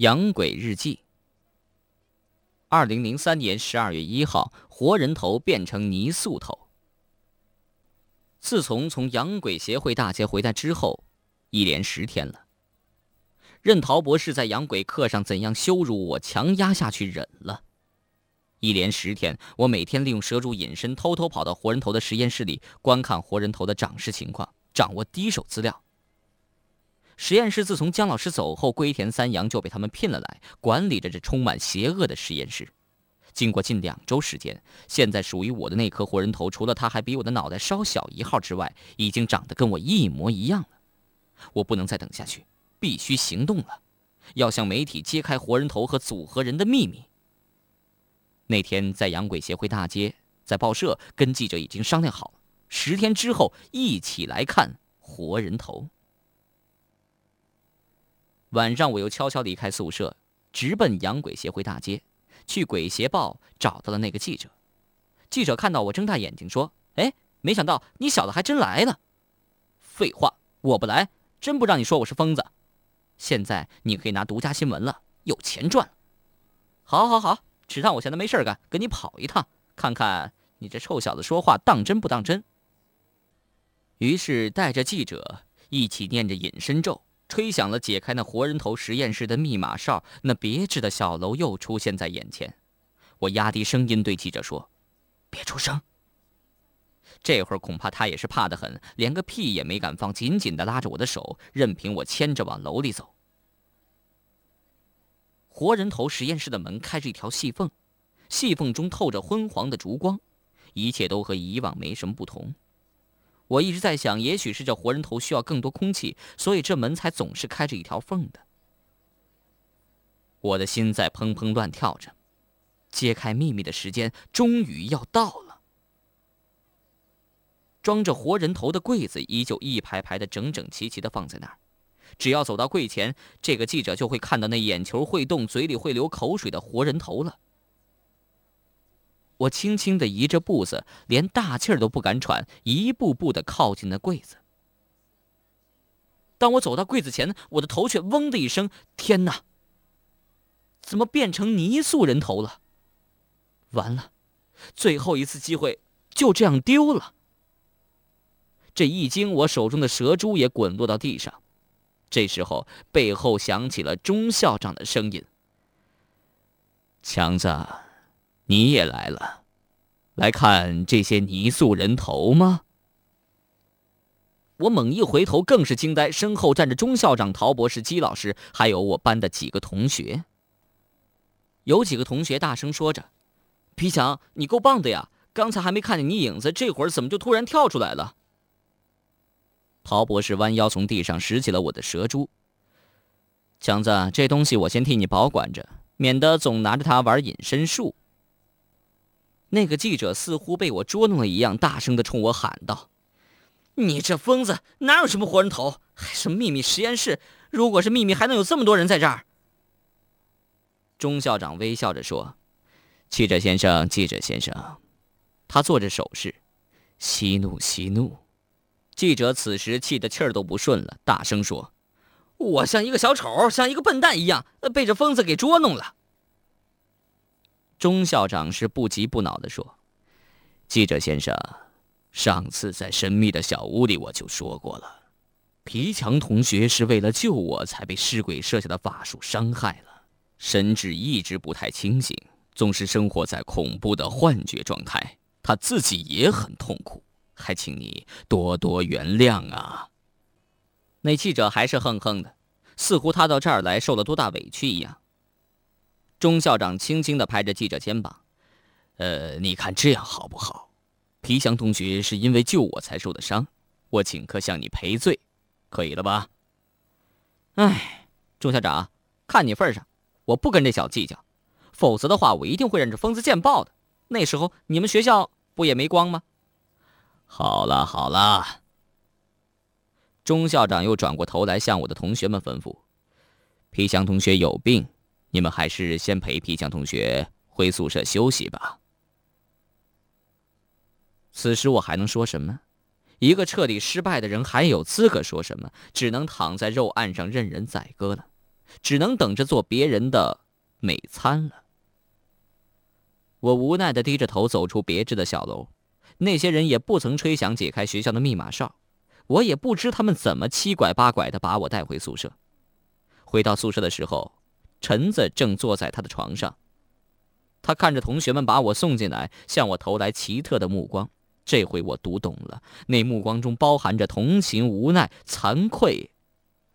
养鬼日记。二零零三年十二月一号，活人头变成泥塑头。自从从养鬼协会大街回来之后，一连十天了。任陶博士在养鬼课上怎样羞辱我，强压下去忍了。一连十天，我每天利用蛇珠隐身，偷偷跑到活人头的实验室里观看活人头的长势情况，掌握第一手资料。实验室自从姜老师走后，龟田三阳就被他们聘了来，管理着这充满邪恶的实验室。经过近两周时间，现在属于我的那颗活人头，除了它还比我的脑袋稍小一号之外，已经长得跟我一模一样了。我不能再等下去，必须行动了，要向媒体揭开活人头和组合人的秘密。那天在洋鬼协会大街，在报社跟记者已经商量好了，十天之后一起来看活人头。晚上，我又悄悄离开宿舍，直奔洋鬼协会大街，去《鬼协报》找到了那个记者。记者看到我，睁大眼睛说：“哎，没想到你小子还真来了。”废话，我不来，真不让你说我是疯子。现在你可以拿独家新闻了，有钱赚。好，好，好，只当我闲的没事干，跟你跑一趟，看看你这臭小子说话当真不当真。于是带着记者一起念着隐身咒。吹响了解开那活人头实验室的密码哨，那别致的小楼又出现在眼前。我压低声音对记者说：“别出声。”这会儿恐怕他也是怕得很，连个屁也没敢放，紧紧地拉着我的手，任凭我牵着往楼里走。活人头实验室的门开着一条细缝，细缝中透着昏黄的烛光，一切都和以往没什么不同。我一直在想，也许是这活人头需要更多空气，所以这门才总是开着一条缝的。我的心在砰砰乱跳着，揭开秘密的时间终于要到了。装着活人头的柜子依旧一排排的整整齐齐的放在那儿，只要走到柜前，这个记者就会看到那眼球会动、嘴里会流口水的活人头了。我轻轻的移着步子，连大气儿都不敢喘，一步步的靠近那柜子。当我走到柜子前，我的头却嗡的一声，天哪！怎么变成泥塑人头了？完了，最后一次机会就这样丢了。这一惊，我手中的蛇珠也滚落到地上。这时候，背后响起了钟校长的声音：“强子。”你也来了，来看这些泥塑人头吗？我猛一回头，更是惊呆，身后站着钟校长、陶博士、姬老师，还有我班的几个同学。有几个同学大声说着：“皮强，你够棒的呀！刚才还没看见你影子，这会儿怎么就突然跳出来了？”陶博士弯腰从地上拾起了我的蛇珠。强子，这东西我先替你保管着，免得总拿着它玩隐身术。那个记者似乎被我捉弄了一样，大声的冲我喊道：“你这疯子，哪有什么活人头？还是秘密实验室？如果是秘密，还能有这么多人在这儿？”钟校长微笑着说：“记者先生，记者先生。”他做着手势，息怒，息怒。记者此时气得气儿都不顺了，大声说：“我像一个小丑，像一个笨蛋一样，被这疯子给捉弄了。”钟校长是不急不恼地说：“记者先生，上次在神秘的小屋里我就说过了，皮强同学是为了救我才被尸鬼设下的法术伤害了，神志一直不太清醒，总是生活在恐怖的幻觉状态，他自己也很痛苦，还请你多多原谅啊。”那记者还是哼哼的，似乎他到这儿来受了多大委屈一样。钟校长轻轻地拍着记者肩膀：“呃，你看这样好不好？皮祥同学是因为救我才受的伤，我请客向你赔罪，可以了吧？”哎，钟校长，看你份上，我不跟这小子计较，否则的话，我一定会让这疯子见报的。那时候你们学校不也没光吗？好了好了，钟校长又转过头来向我的同学们吩咐：“皮祥同学有病。”你们还是先陪皮匠同学回宿舍休息吧。此时我还能说什么？一个彻底失败的人还有资格说什么？只能躺在肉案上任人宰割了。只能等着做别人的美餐了。我无奈的低着头走出别致的小楼，那些人也不曾吹响解开学校的密码哨，我也不知他们怎么七拐八拐的把我带回宿舍。回到宿舍的时候，陈子正坐在他的床上，他看着同学们把我送进来，向我投来奇特的目光。这回我读懂了，那目光中包含着同情、无奈、惭愧，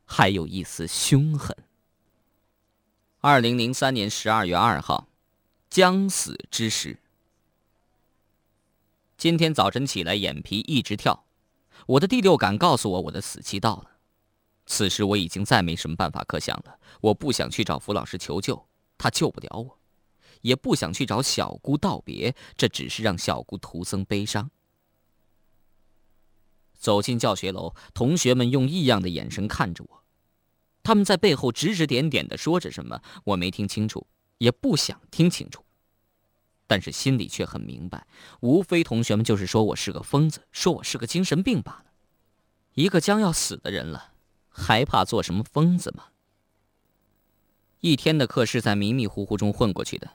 还有一丝凶狠。二零零三年十二月二号。将死之时，今天早晨起来，眼皮一直跳，我的第六感告诉我，我的死期到了。此时我已经再没什么办法可想了。我不想去找符老师求救，他救不了我；也不想去找小姑道别，这只是让小姑徒增悲伤。走进教学楼，同学们用异样的眼神看着我，他们在背后指指点点的说着什么，我没听清楚，也不想听清楚。但是心里却很明白，无非同学们就是说我是个疯子，说我是个精神病罢了。一个将要死的人了，还怕做什么疯子吗？一天的课是在迷迷糊糊中混过去的，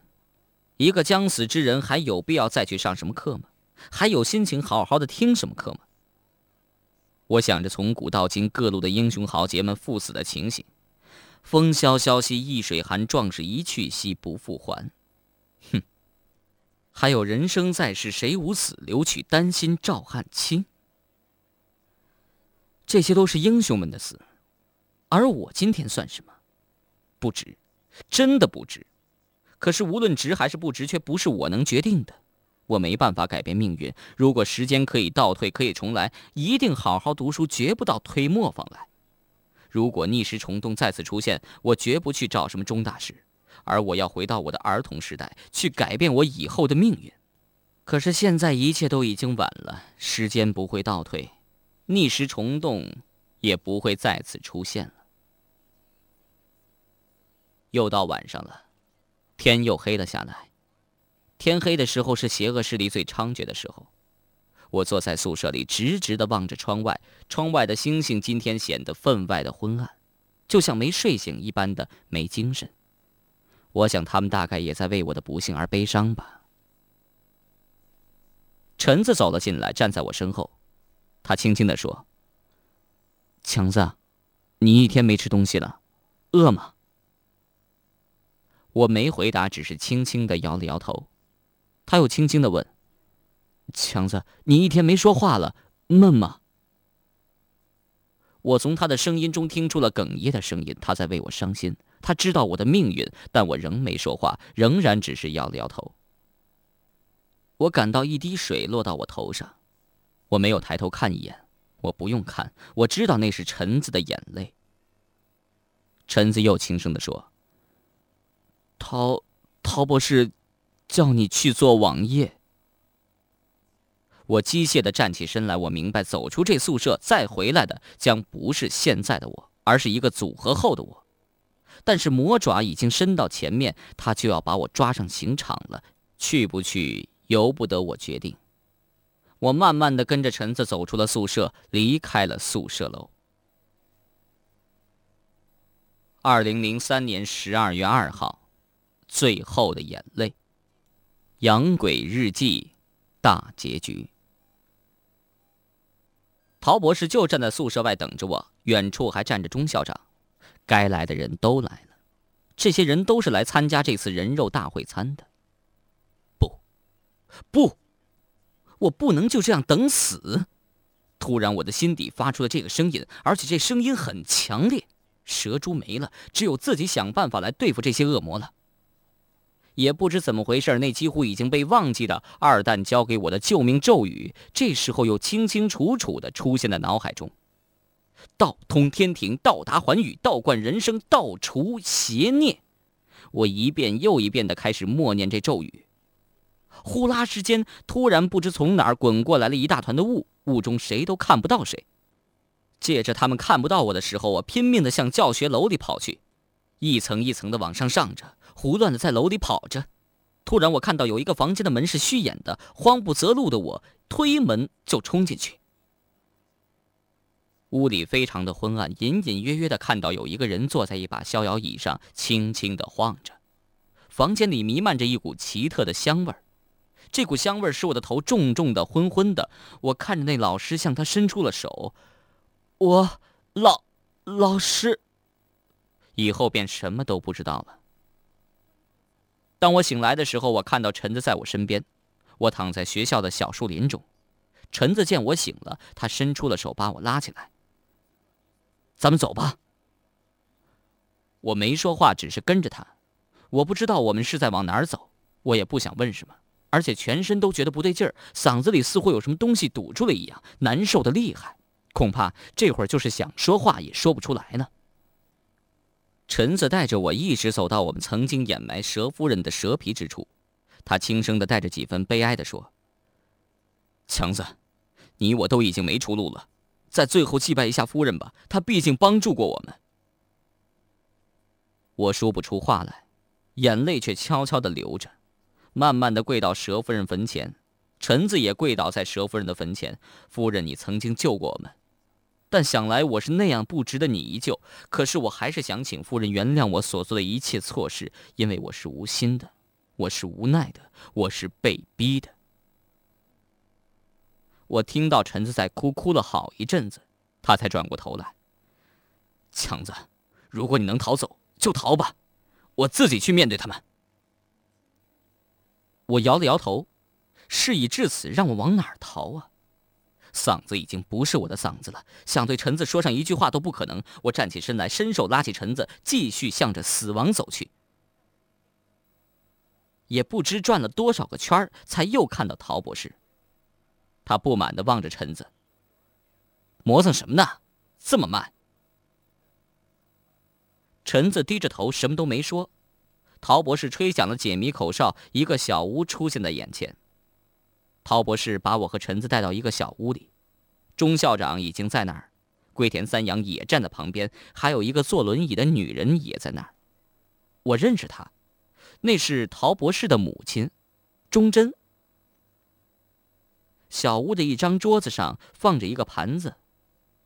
一个将死之人还有必要再去上什么课吗？还有心情好好的听什么课吗？我想着从古到今各路的英雄豪杰们赴死的情形，风萧萧兮易水寒，壮士一去兮不复还。哼。还有人生在世谁无死，留取丹心照汗青。这些都是英雄们的死，而我今天算什么？不值，真的不值。可是无论值还是不值，却不是我能决定的。我没办法改变命运。如果时间可以倒退，可以重来，一定好好读书，绝不到推磨坊来。如果逆时虫洞再次出现，我绝不去找什么钟大师。而我要回到我的儿童时代，去改变我以后的命运。可是现在一切都已经晚了，时间不会倒退，逆时虫洞也不会再次出现了。又到晚上了，天又黑了下来。天黑的时候是邪恶势力最猖獗的时候。我坐在宿舍里，直直的望着窗外，窗外的星星今天显得分外的昏暗，就像没睡醒一般的没精神。我想，他们大概也在为我的不幸而悲伤吧。陈子走了进来，站在我身后，他轻轻的说：“强子，你一天没吃东西了，饿吗？”我没回答，只是轻轻的摇了摇头。他又轻轻的问：“强子，你一天没说话了，闷吗？”我从他的声音中听出了哽咽的声音，他在为我伤心。他知道我的命运，但我仍没说话，仍然只是摇了摇头。我感到一滴水落到我头上，我没有抬头看一眼，我不用看，我知道那是陈子的眼泪。陈子又轻声的说：“陶，陶博士，叫你去做网页。”我机械的站起身来，我明白，走出这宿舍再回来的将不是现在的我，而是一个组合后的我。但是魔爪已经伸到前面，他就要把我抓上刑场了。去不去，由不得我决定。我慢慢的跟着陈子走出了宿舍，离开了宿舍楼。二零零三年十二月二号，最后的眼泪，《养鬼日记》大结局。陶博士就站在宿舍外等着我，远处还站着钟校长。该来的人都来了，这些人都是来参加这次人肉大会餐的。不，不，我不能就这样等死！突然，我的心底发出了这个声音，而且这声音很强烈。蛇珠没了，只有自己想办法来对付这些恶魔了。也不知怎么回事，那几乎已经被忘记的二蛋教给我的救命咒语，这时候又清清楚楚的出现在脑海中。道通天庭，道达寰宇，道贯人生，道除邪孽。我一遍又一遍的开始默念这咒语。呼啦之间，突然不知从哪儿滚过来了一大团的雾，雾中谁都看不到谁。借着他们看不到我的时候，我拼命的向教学楼里跑去，一层一层的往上上着，胡乱的在楼里跑着。突然，我看到有一个房间的门是虚掩的，慌不择路的我推门就冲进去。屋里非常的昏暗，隐隐约约的看到有一个人坐在一把逍遥椅上，轻轻的晃着。房间里弥漫着一股奇特的香味儿，这股香味儿使我的头重重的、昏昏的。我看着那老师向他伸出了手，我老老师，以后便什么都不知道了。当我醒来的时候，我看到陈子在我身边，我躺在学校的小树林中。陈子见我醒了，他伸出了手把我拉起来。咱们走吧。我没说话，只是跟着他。我不知道我们是在往哪儿走，我也不想问什么，而且全身都觉得不对劲儿，嗓子里似乎有什么东西堵住了一样，难受的厉害。恐怕这会儿就是想说话也说不出来呢。陈子带着我一直走到我们曾经掩埋蛇夫人的蛇皮之处，他轻声的带着几分悲哀的说：“强子，你我都已经没出路了，在最后祭拜一下夫人吧，她毕竟帮助过我们。”我说不出话来，眼泪却悄悄的流着，慢慢的跪到蛇夫人坟前，陈子也跪倒在蛇夫人的坟前：“夫人，你曾经救过我们。”但想来我是那样不值得你一救，可是我还是想请夫人原谅我所做的一切错事，因为我是无心的，我是无奈的，我是被逼的。我听到陈子在哭，哭了好一阵子，他才转过头来。强子，如果你能逃走，就逃吧，我自己去面对他们。我摇了摇头，事已至此，让我往哪儿逃啊？嗓子已经不是我的嗓子了，想对陈子说上一句话都不可能。我站起身来，伸手拉起陈子，继续向着死亡走去。也不知转了多少个圈才又看到陶博士。他不满的望着陈子：“磨蹭什么呢？这么慢。”陈子低着头，什么都没说。陶博士吹响了解谜口哨，一个小屋出现在眼前。陶博士把我和陈子带到一个小屋里，钟校长已经在那儿，龟田三阳也站在旁边，还有一个坐轮椅的女人也在那儿。我认识她，那是陶博士的母亲，钟真。小屋的一张桌子上放着一个盘子，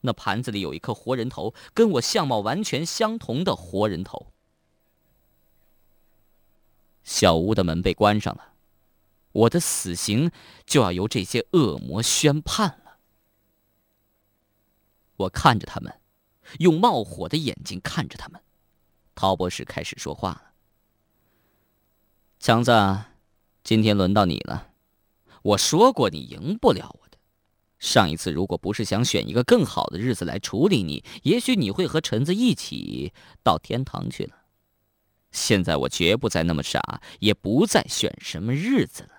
那盘子里有一颗活人头，跟我相貌完全相同的活人头。小屋的门被关上了。我的死刑就要由这些恶魔宣判了。我看着他们，用冒火的眼睛看着他们。陶博士开始说话了：“强子，今天轮到你了。我说过你赢不了我的。上一次如果不是想选一个更好的日子来处理你，也许你会和陈子一起到天堂去了。现在我绝不再那么傻，也不再选什么日子了。”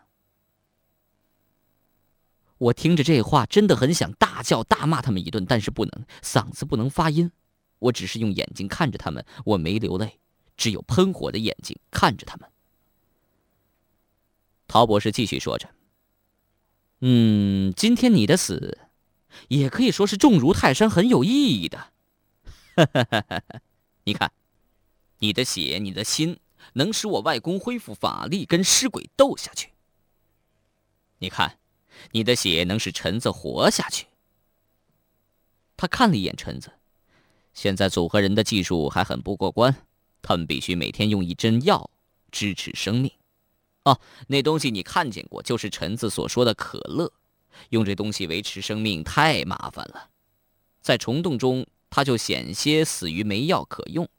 我听着这话，真的很想大叫大骂他们一顿，但是不能，嗓子不能发音。我只是用眼睛看着他们，我没流泪，只有喷火的眼睛看着他们。陶博士继续说着：“嗯，今天你的死，也可以说是重如泰山，很有意义的。你看，你的血，你的心，能使我外公恢复法力，跟尸鬼斗下去。你看。”你的血能使陈子活下去。他看了一眼陈子，现在组合人的技术还很不过关，他们必须每天用一针药支持生命。哦，那东西你看见过，就是陈子所说的可乐。用这东西维持生命太麻烦了，在虫洞中他就险些死于没药可用。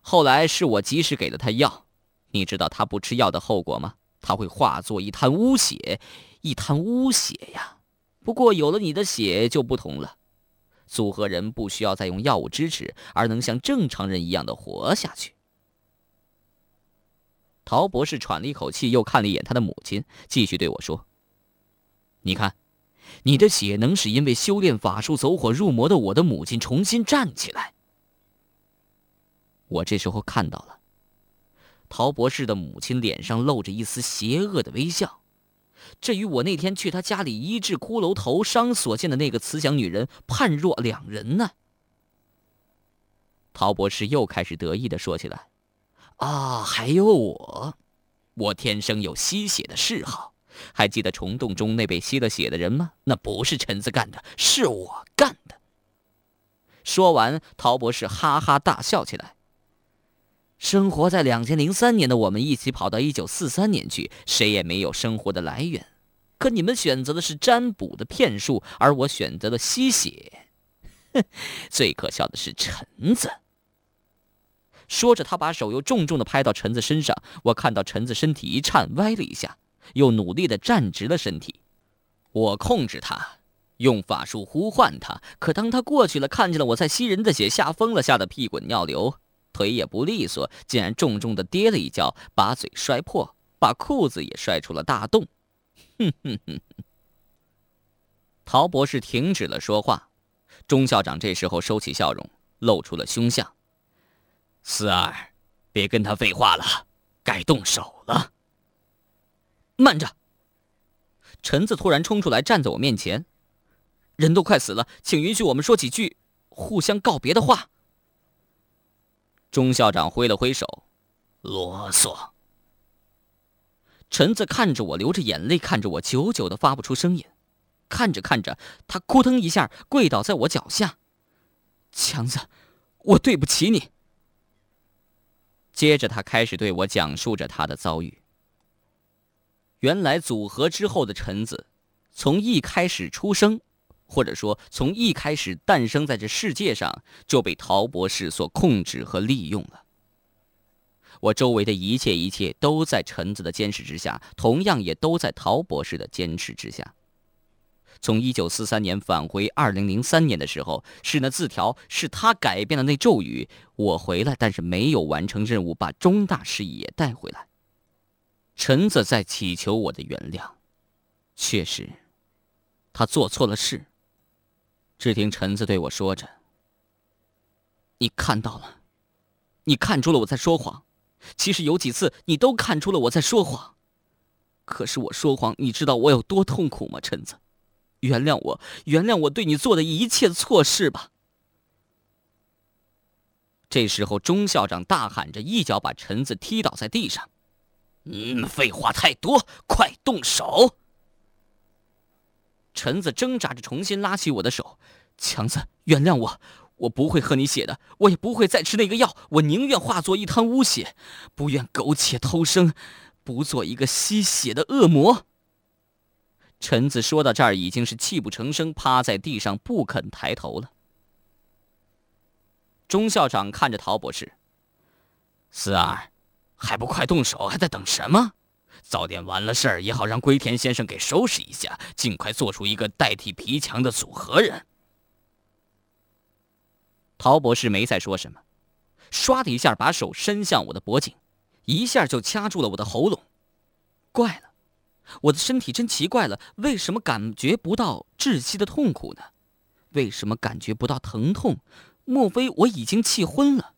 后来是我及时给了他药，你知道他不吃药的后果吗？他会化作一滩污血。一滩污血呀！不过有了你的血就不同了，组合人不需要再用药物支持，而能像正常人一样的活下去。陶博士喘了一口气，又看了一眼他的母亲，继续对我说：“你看，你的血能使因为修炼法术走火入魔的我的母亲重新站起来。”我这时候看到了，陶博士的母亲脸上露着一丝邪恶的微笑。这与我那天去他家里医治骷髅头伤所见的那个慈祥女人判若两人呢。陶博士又开始得意的说起来：“啊，还有我，我天生有吸血的嗜好。还记得虫洞中那被吸了血的人吗？那不是陈子干的，是我干的。说完，陶博士哈哈大笑起来。生活在两千零三年的我们，一起跑到一九四三年去，谁也没有生活的来源。可你们选择的是占卜的骗术，而我选择了吸血。哼，最可笑的是橙子。说着，他把手又重重的拍到橙子身上。我看到橙子身体一颤，歪了一下，又努力的站直了身体。我控制他，用法术呼唤他。可当他过去了，看见了我在吸人的血，吓疯了，吓得屁滚尿流。腿也不利索，竟然重重的跌了一跤，把嘴摔破，把裤子也摔出了大洞。哼哼哼！陶博士停止了说话，钟校长这时候收起笑容，露出了凶相。四儿，别跟他废话了，该动手了。慢着！陈子突然冲出来，站在我面前。人都快死了，请允许我们说几句互相告别的话。钟校长挥了挥手，啰嗦。陈子看着我，流着眼泪看着我，久久的发不出声音。看着看着，他扑腾一下跪倒在我脚下。强子，我对不起你。接着，他开始对我讲述着他的遭遇。原来，组合之后的陈子，从一开始出生。或者说，从一开始诞生在这世界上，就被陶博士所控制和利用了。我周围的一切一切都在橙子的监视之下，同样也都在陶博士的监视之下。从一九四三年返回二零零三年的时候，是那字条，是他改变了那咒语。我回来，但是没有完成任务，把钟大师也带回来。橙子在祈求我的原谅。确实，他做错了事。只听陈子对我说着：“你看到了，你看出了我在说谎。其实有几次你都看出了我在说谎。可是我说谎，你知道我有多痛苦吗？陈子，原谅我，原谅我对你做的一切错事吧。”这时候，钟校长大喊着，一脚把陈子踢倒在地上：“嗯，废话太多，快动手！”陈子挣扎着重新拉起我的手，强子，原谅我，我不会喝你血的，我也不会再吃那个药，我宁愿化作一滩污血，不愿苟且偷生，不做一个吸血的恶魔。陈子说到这儿，已经是泣不成声，趴在地上不肯抬头了。钟校长看着陶博士，四儿，还不快动手，还在等什么？早点完了事儿，也好让龟田先生给收拾一下，尽快做出一个代替皮强的组合人。陶博士没再说什么，唰的一下把手伸向我的脖颈，一下就掐住了我的喉咙。怪了，我的身体真奇怪了，为什么感觉不到窒息的痛苦呢？为什么感觉不到疼痛？莫非我已经气昏了？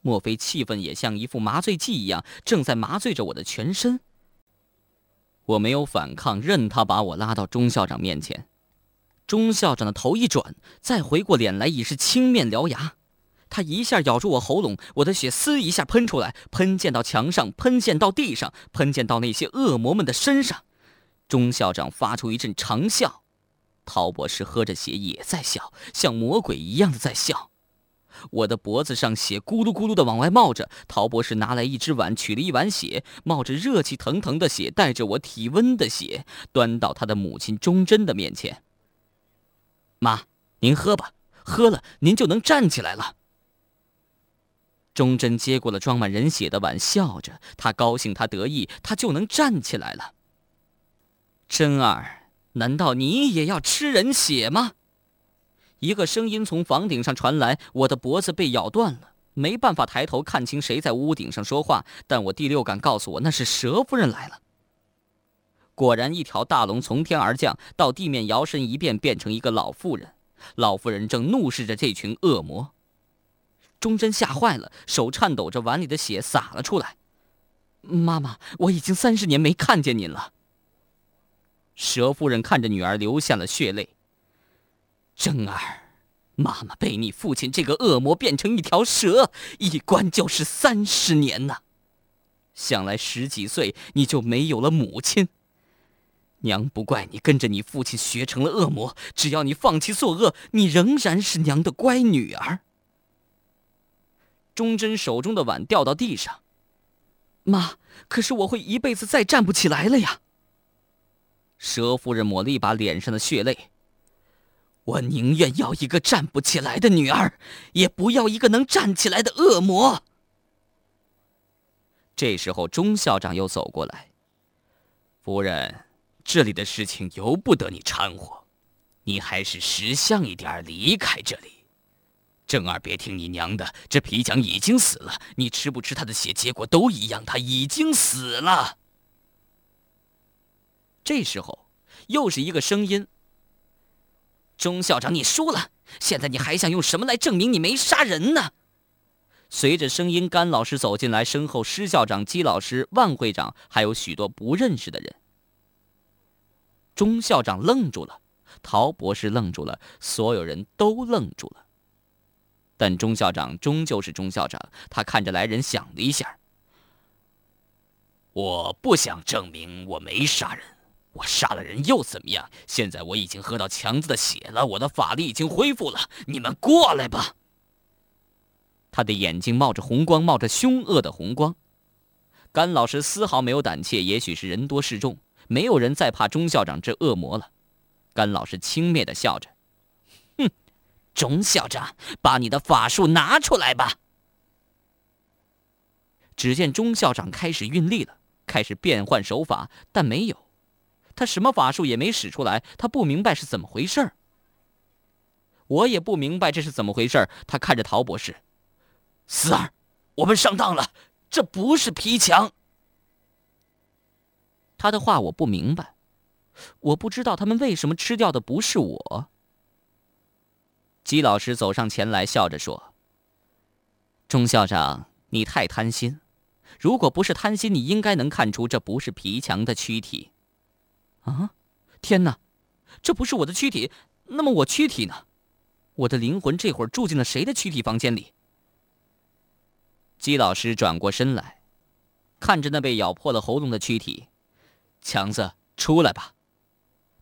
莫非气氛也像一副麻醉剂一样，正在麻醉着我的全身？我没有反抗，任他把我拉到钟校长面前。钟校长的头一转，再回过脸来，已是青面獠牙。他一下咬住我喉咙，我的血嘶一下喷出来，喷溅到墙上，喷溅到地上，喷溅到那些恶魔们的身上。钟校长发出一阵长笑，陶博士喝着血也在笑，像魔鬼一样的在笑。我的脖子上血咕噜咕噜的往外冒着，陶博士拿来一只碗，取了一碗血，冒着热气腾腾的血，带着我体温的血，端到他的母亲钟真的面前。妈，您喝吧，喝了您就能站起来了。钟真接过了装满人血的碗，笑着，他高兴，他得意，他就能站起来了。真儿，难道你也要吃人血吗？一个声音从房顶上传来，我的脖子被咬断了，没办法抬头看清谁在屋顶上说话，但我第六感告诉我那是蛇夫人来了。果然，一条大龙从天而降，到地面摇身一变，变成一个老妇人。老妇人正怒视着这群恶魔。钟真吓坏了，手颤抖着，碗里的血洒了出来。妈妈，我已经三十年没看见您了。蛇夫人看着女儿，流下了血泪。真儿，妈妈被你父亲这个恶魔变成一条蛇，一关就是三十年呐。想来十几岁你就没有了母亲。娘不怪你跟着你父亲学成了恶魔，只要你放弃作恶，你仍然是娘的乖女儿。忠贞手中的碗掉到地上。妈，可是我会一辈子再站不起来了呀。蛇夫人抹了一把脸上的血泪。我宁愿要一个站不起来的女儿，也不要一个能站起来的恶魔。这时候，钟校长又走过来。夫人，这里的事情由不得你掺和，你还是识相一点，离开这里。正儿别听你娘的，这皮匠已经死了，你吃不吃他的血，结果都一样，他已经死了。这时候，又是一个声音。钟校长，你输了！现在你还想用什么来证明你没杀人呢？随着声音，甘老师走进来，身后施校长、姬老师、万会长，还有许多不认识的人。钟校长愣住了，陶博士愣住了，所有人都愣住了。但钟校长终究是钟校长，他看着来人，想了一下：“我不想证明我没杀人。”我杀了人又怎么样？现在我已经喝到强子的血了，我的法力已经恢复了。你们过来吧。他的眼睛冒着红光，冒着凶恶的红光。甘老师丝毫没有胆怯，也许是人多势众，没有人再怕钟校长这恶魔了。甘老师轻蔑的笑着：“哼，钟校长，把你的法术拿出来吧。”只见钟校长开始运力了，开始变换手法，但没有。他什么法术也没使出来，他不明白是怎么回事儿。我也不明白这是怎么回事儿。他看着陶博士，四儿，我们上当了，这不是皮墙。他的话我不明白，我不知道他们为什么吃掉的不是我。姬老师走上前来，笑着说：“钟校长，你太贪心。如果不是贪心，你应该能看出这不是皮墙的躯体。”啊！天哪，这不是我的躯体，那么我躯体呢？我的灵魂这会儿住进了谁的躯体房间里？姬老师转过身来，看着那被咬破了喉咙的躯体，强子，出来吧！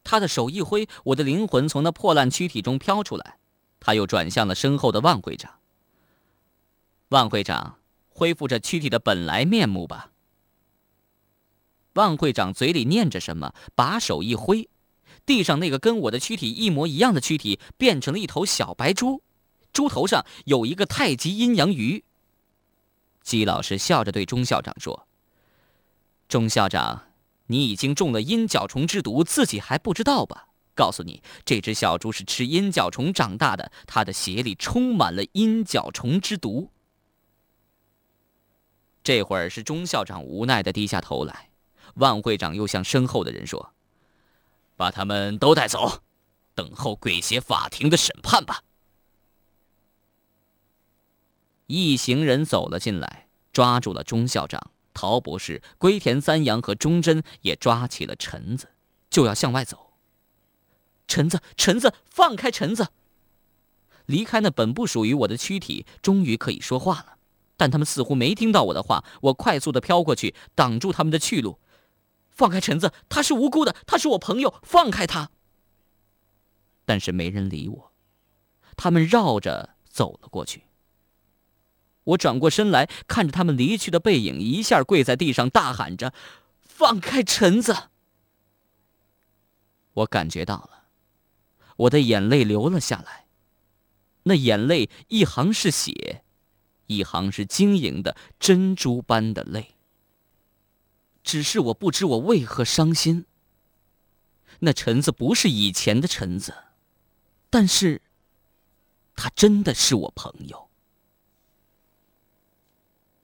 他的手一挥，我的灵魂从那破烂躯体中飘出来。他又转向了身后的万会长。万会长，恢复这躯体的本来面目吧。万会长嘴里念着什么，把手一挥，地上那个跟我的躯体一模一样的躯体变成了一头小白猪，猪头上有一个太极阴阳鱼。姬老师笑着对钟校长说：“钟校长，你已经中了阴角虫之毒，自己还不知道吧？告诉你，这只小猪是吃阴角虫长大的，它的血里充满了阴角虫之毒。”这会儿是钟校长无奈的低下头来。万会长又向身后的人说：“把他们都带走，等候鬼邪法庭的审判吧。”一行人走了进来，抓住了钟校长、陶博士、龟田三阳和钟真，也抓起了陈子，就要向外走。陈子，陈子，放开陈子！离开那本不属于我的躯体，终于可以说话了。但他们似乎没听到我的话，我快速的飘过去，挡住他们的去路。放开陈子，他是无辜的，他是我朋友，放开他。但是没人理我，他们绕着走了过去。我转过身来看着他们离去的背影，一下跪在地上，大喊着：“放开陈子！”我感觉到了，我的眼泪流了下来，那眼泪一行是血，一行是晶莹的珍珠般的泪。只是我不知我为何伤心。那陈子不是以前的陈子，但是，他真的是我朋友。